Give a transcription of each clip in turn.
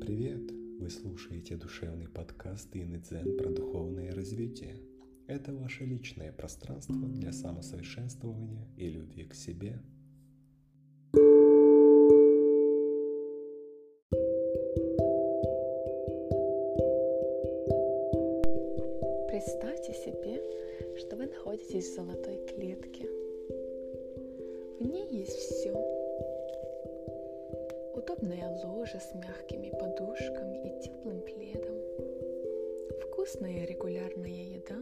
привет! Вы слушаете душевный подкаст Инны Дзен про духовное развитие. Это ваше личное пространство для самосовершенствования и любви к себе. Представьте себе, что вы находитесь в золотой клетке. В ней есть все удобное ложе с мягкими подушками и теплым пледом, вкусная регулярная еда.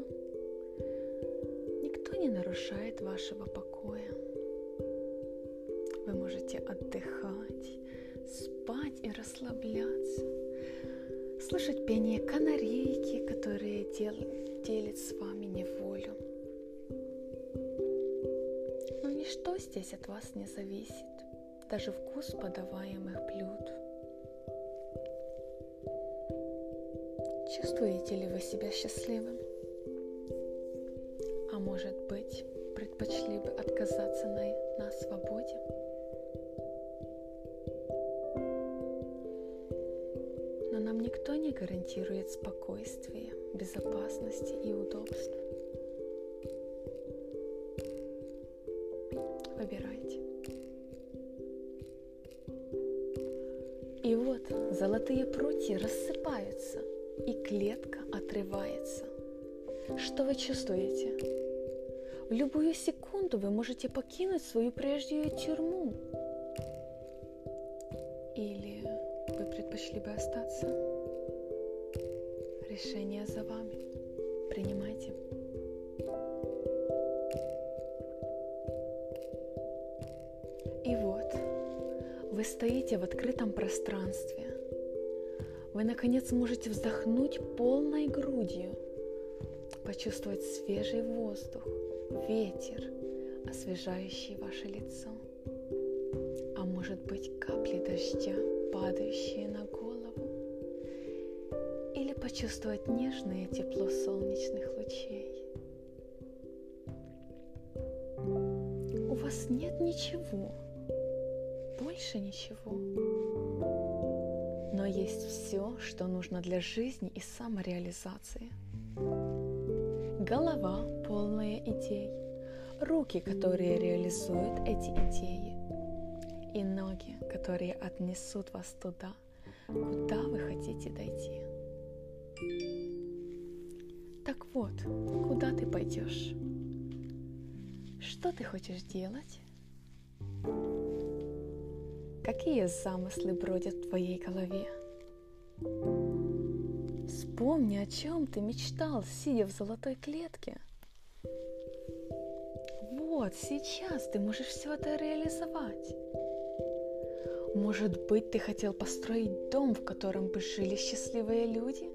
Никто не нарушает вашего покоя. Вы можете отдыхать, спать и расслабляться, слышать пение канарейки, которые дел, делят с вами неволю. Но ничто здесь от вас не зависит даже вкус подаваемых блюд. Чувствуете ли вы себя счастливым? А может быть, предпочли бы отказаться на, на свободе? Но нам никто не гарантирует спокойствие, безопасности и удобства. Золотые прутья рассыпаются, и клетка отрывается. Что вы чувствуете? В любую секунду вы можете покинуть свою прежнюю тюрьму. Или вы предпочли бы остаться? Решение за вами. Принимайте. И вот, вы стоите в открытом пространстве. Вы, наконец, можете вздохнуть полной грудью, почувствовать свежий воздух, ветер, освежающий ваше лицо. А может быть, капли дождя, падающие на голову. Или почувствовать нежное тепло солнечных лучей. У вас нет ничего, больше ничего. Но есть все, что нужно для жизни и самореализации. Голова, полная идей, руки, которые реализуют эти идеи, и ноги, которые отнесут вас туда, куда вы хотите дойти. Так вот, куда ты пойдешь? Что ты хочешь делать? Какие замыслы бродят в твоей голове? Вспомни, о чем ты мечтал, сидя в золотой клетке. Вот, сейчас ты можешь все это реализовать. Может быть, ты хотел построить дом, в котором бы жили счастливые люди?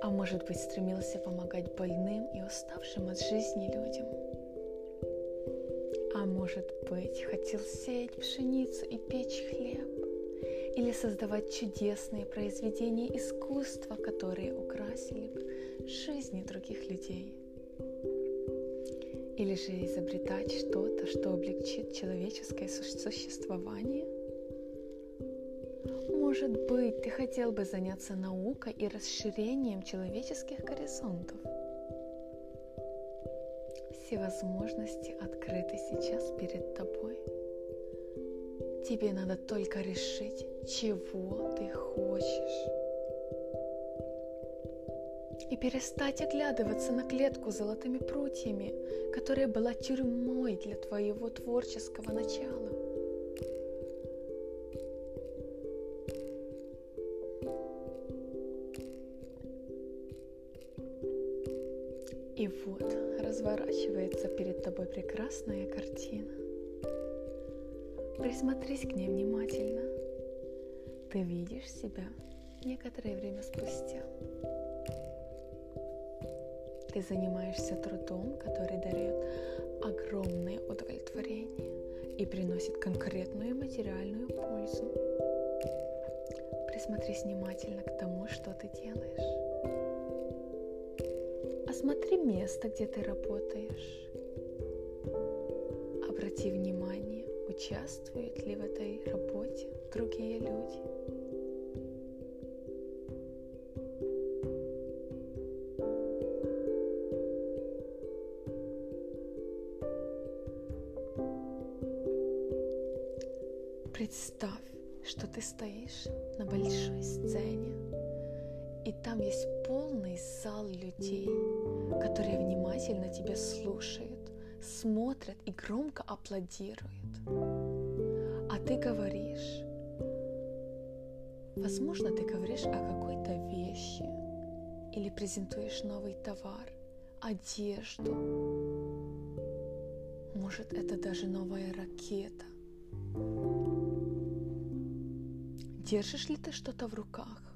А может быть, стремился помогать больным и уставшим от жизни людям? А может быть, хотел сеять пшеницу и печь хлеб? Или создавать чудесные произведения искусства, которые украсили бы жизни других людей? Или же изобретать что-то, что облегчит человеческое существование? Может быть, ты хотел бы заняться наукой и расширением человеческих горизонтов? Все возможности открыты сейчас перед тобой. Тебе надо только решить, чего ты хочешь. И перестать оглядываться на клетку с золотыми прутьями, которая была тюрьмой для твоего творческого начала. И вот разворачивается перед тобой прекрасная картина. Присмотрись к ней внимательно. Ты видишь себя некоторое время спустя. Ты занимаешься трудом, который дает огромное удовлетворение и приносит конкретную материальную пользу. Присмотрись внимательно к тому, что ты делаешь. Посмотри место, где ты работаешь. Обрати внимание, участвуют ли в этой работе другие люди. Представь, что ты стоишь на большой сцене и там есть полный зал людей, которые внимательно тебя слушают, смотрят и громко аплодируют. А ты говоришь, возможно, ты говоришь о какой-то вещи или презентуешь новый товар, одежду. Может, это даже новая ракета. Держишь ли ты что-то в руках?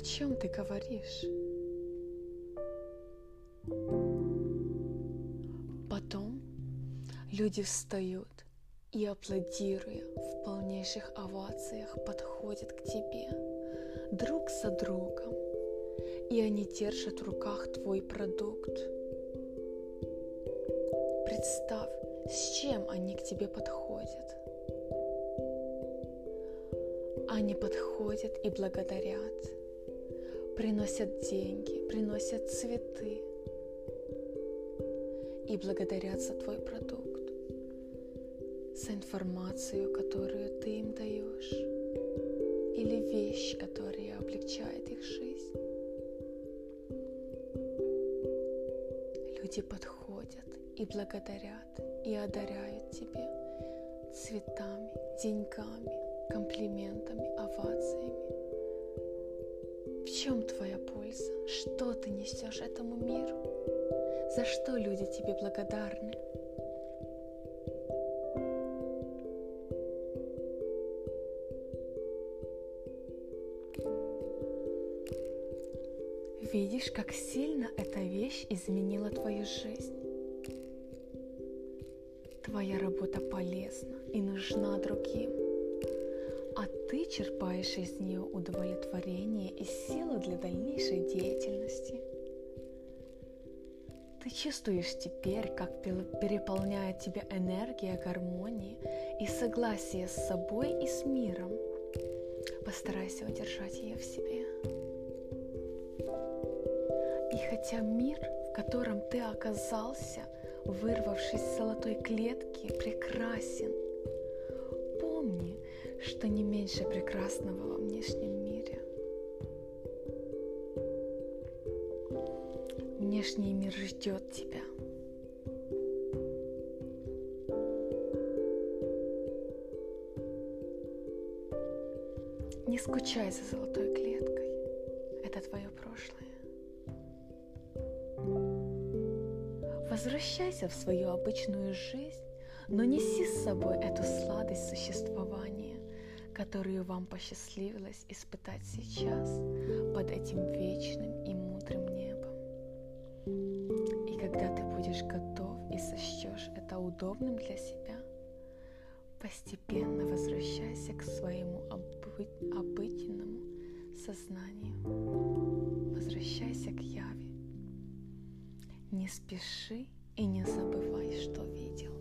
О чем ты говоришь? Потом люди встают и, аплодируя в полнейших овациях, подходят к тебе друг за другом, и они держат в руках твой продукт. Представь, с чем они к тебе подходят. Они подходят и благодарят, приносят деньги, приносят цветы и благодарят за твой продукт, за информацию, которую ты им даешь, или вещь, которая облегчает их жизнь. Люди подходят и благодарят и одаряют тебе цветами, деньгами, комплиментами, овациями. В чем твоя польза? Что ты несешь этому миру? За что люди тебе благодарны? Видишь, как сильно эта вещь изменила твою жизнь. Твоя работа полезна и нужна другим ты черпаешь из нее удовлетворение и силу для дальнейшей деятельности. Ты чувствуешь теперь, как переполняет тебя энергия гармонии и согласия с собой и с миром. Постарайся удержать ее в себе. И хотя мир, в котором ты оказался, вырвавшись из золотой клетки, прекрасен, помни, что не меньше прекрасного во внешнем мире. Внешний мир ждет тебя. Не скучай за золотой клеткой. Это твое прошлое. Возвращайся в свою обычную жизнь, но неси с собой эту сладость существования которую вам посчастливилось испытать сейчас под этим вечным и мудрым небом. И когда ты будешь готов и сочтешь это удобным для себя, постепенно возвращайся к своему обы- обыденному сознанию. Возвращайся к яви. Не спеши и не забывай, что видел.